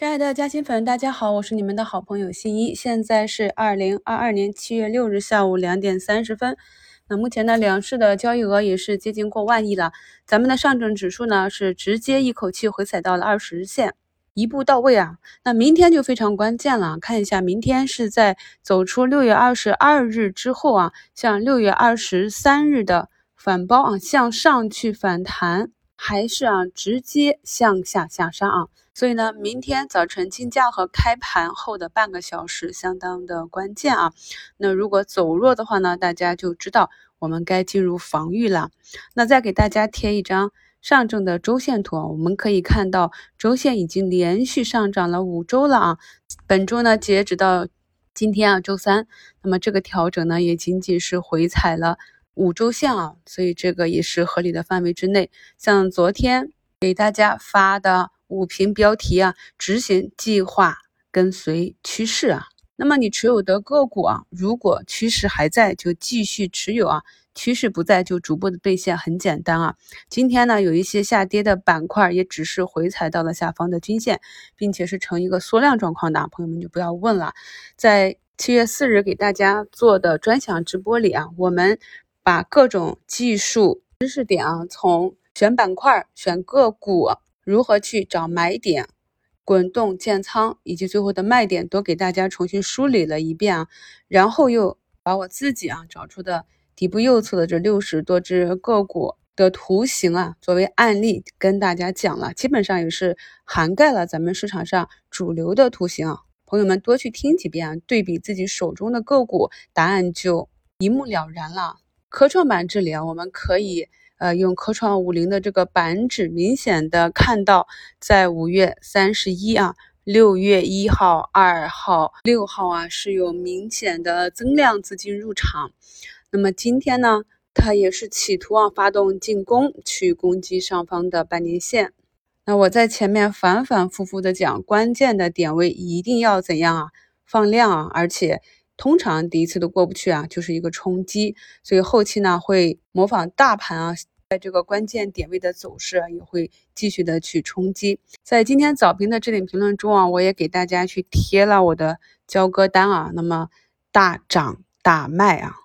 亲爱的嘉兴粉，大家好，我是你们的好朋友新一。现在是二零二二年七月六日下午两点三十分。那目前呢，两市的交易额也是接近过万亿了。咱们的上证指数呢，是直接一口气回踩到了二十日线，一步到位啊。那明天就非常关键了，看一下明天是在走出六月二十二日之后啊，像六月二十三日的反包啊，向上去反弹。还是啊，直接向下下杀啊，所以呢，明天早晨竞价和开盘后的半个小时相当的关键啊。那如果走弱的话呢，大家就知道我们该进入防御了。那再给大家贴一张上证的周线图，我们可以看到周线已经连续上涨了五周了啊。本周呢，截止到今天啊，周三，那么这个调整呢，也仅仅是回踩了。五周线啊，所以这个也是合理的范围之内。像昨天给大家发的五评标题啊，执行计划，跟随趋势啊。那么你持有的个股啊，如果趋势还在，就继续持有啊；趋势不在，就逐步的兑现。很简单啊。今天呢，有一些下跌的板块，也只是回踩到了下方的均线，并且是呈一个缩量状况的，朋友们就不要问了。在七月四日给大家做的专享直播里啊，我们。把各种技术知识点啊，从选板块、选个股、如何去找买点、滚动建仓，以及最后的卖点，都给大家重新梳理了一遍啊。然后又把我自己啊找出的底部右侧的这六十多只个股的图形啊，作为案例跟大家讲了，基本上也是涵盖了咱们市场上主流的图形啊。朋友们多去听几遍啊，对比自己手中的个股，答案就一目了然了。科创板这里啊，我们可以呃用科创五零的这个板指，明显的看到，在五月三十一啊、六月一号、二号、六号啊是有明显的增量资金入场。那么今天呢，它也是企图啊发动进攻，去攻击上方的半年线。那我在前面反反复复的讲，关键的点位一定要怎样啊？放量啊，而且。通常第一次都过不去啊，就是一个冲击，所以后期呢会模仿大盘啊，在这个关键点位的走势也会继续的去冲击。在今天早评的置顶评论中啊，我也给大家去贴了我的交割单啊。那么大涨大卖啊，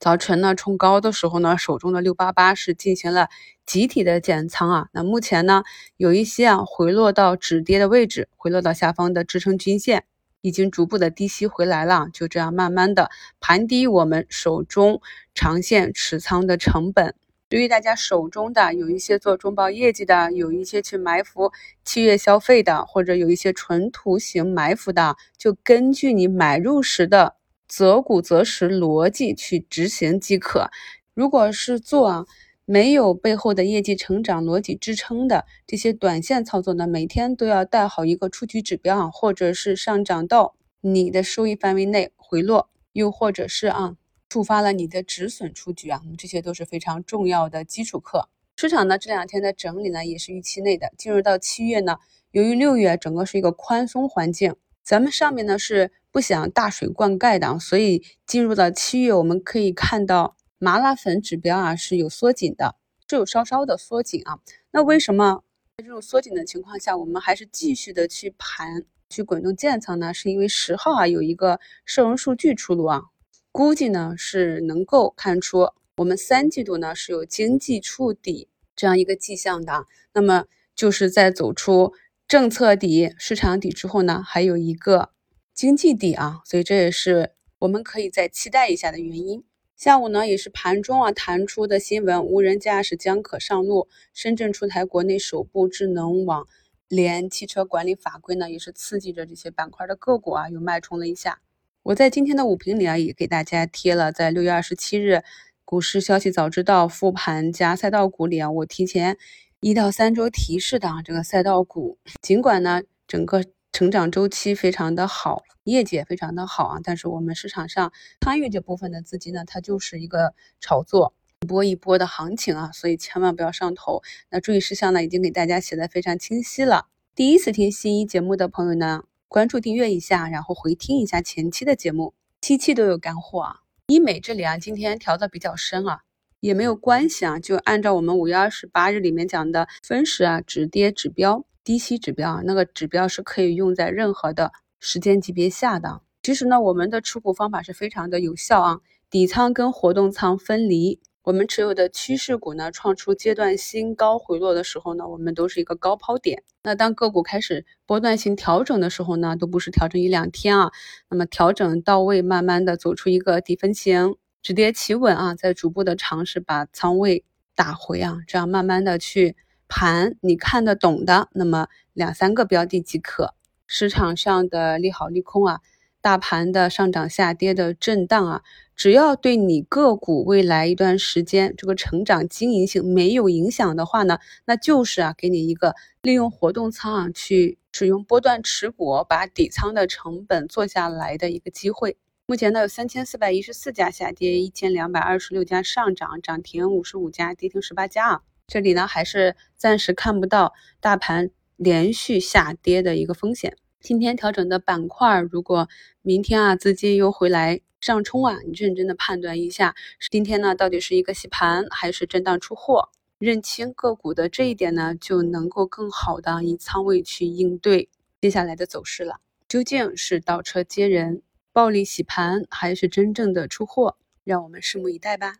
早晨呢冲高的时候呢，手中的六八八是进行了集体的减仓啊。那目前呢有一些啊回落到止跌的位置，回落到下方的支撑均线。已经逐步的低吸回来了，就这样慢慢的盘低我们手中长线持仓的成本。对于大家手中的有一些做中报业绩的，有一些去埋伏七月消费的，或者有一些纯图形埋伏的，就根据你买入时的择股择时逻辑去执行即可。如果是做。没有背后的业绩成长逻辑支撑的这些短线操作呢，每天都要带好一个出局指标啊，或者是上涨到你的收益范围内回落，又或者是啊触发了你的止损出局啊，这些都是非常重要的基础课。市场呢这两天的整理呢也是预期内的，进入到七月呢，由于六月整个是一个宽松环境，咱们上面呢是不想大水灌溉的，所以进入到七月，我们可以看到。麻辣粉指标啊是有缩紧的，是有稍稍的缩紧啊。那为什么在这种缩紧的情况下，我们还是继续的去盘去滚动建仓呢？是因为十号啊有一个社融数据出炉啊，估计呢是能够看出我们三季度呢是有经济触底这样一个迹象的。那么就是在走出政策底、市场底之后呢，还有一个经济底啊，所以这也是我们可以再期待一下的原因。下午呢，也是盘中啊弹出的新闻，无人驾驶将可上路。深圳出台国内首部智能网联汽车管理法规呢，也是刺激着这些板块的个股啊，又脉冲了一下。我在今天的午评里啊，也给大家贴了，在六月二十七日股市消息早知道复盘加赛道股里啊，我提前一到三周提示的啊这个赛道股，尽管呢整个。成长周期非常的好，业绩也非常的好啊，但是我们市场上参与这部分的资金呢，它就是一个炒作一波一波的行情啊，所以千万不要上头。那注意事项呢，已经给大家写的非常清晰了。第一次听新一节目的朋友呢，关注订阅一下，然后回听一下前期的节目，期期都有干货啊。医美这里啊，今天调的比较深啊，也没有关系啊，就按照我们五月二十八日里面讲的分时啊止跌指标。低吸指标啊，那个指标是可以用在任何的时间级别下的。其实呢，我们的持股方法是非常的有效啊，底仓跟活动仓分离。我们持有的趋势股呢，创出阶段新高回落的时候呢，我们都是一个高抛点。那当个股开始波段性调整的时候呢，都不是调整一两天啊，那么调整到位，慢慢的走出一个底分型。止跌企稳啊，再逐步的尝试把仓位打回啊，这样慢慢的去盘你看得懂的，那么两三个标的即可。市场上的利好利空啊，大盘的上涨下跌的震荡啊，只要对你个股未来一段时间这个成长经营性没有影响的话呢，那就是啊，给你一个利用活动仓啊去使用波段持股，把底仓的成本做下来的一个机会。目前呢，有三千四百一十四家下跌，一千两百二十六家上涨，涨停五十五家，跌停十八家啊。这里呢，还是暂时看不到大盘连续下跌的一个风险。今天调整的板块，如果明天啊资金又回来上冲啊，你认真的判断一下，今天呢到底是一个洗盘还是震荡出货？认清个股的这一点呢，就能够更好的以仓位去应对接下来的走势了。究竟是倒车接人？暴力洗盘还是真正的出货？让我们拭目以待吧。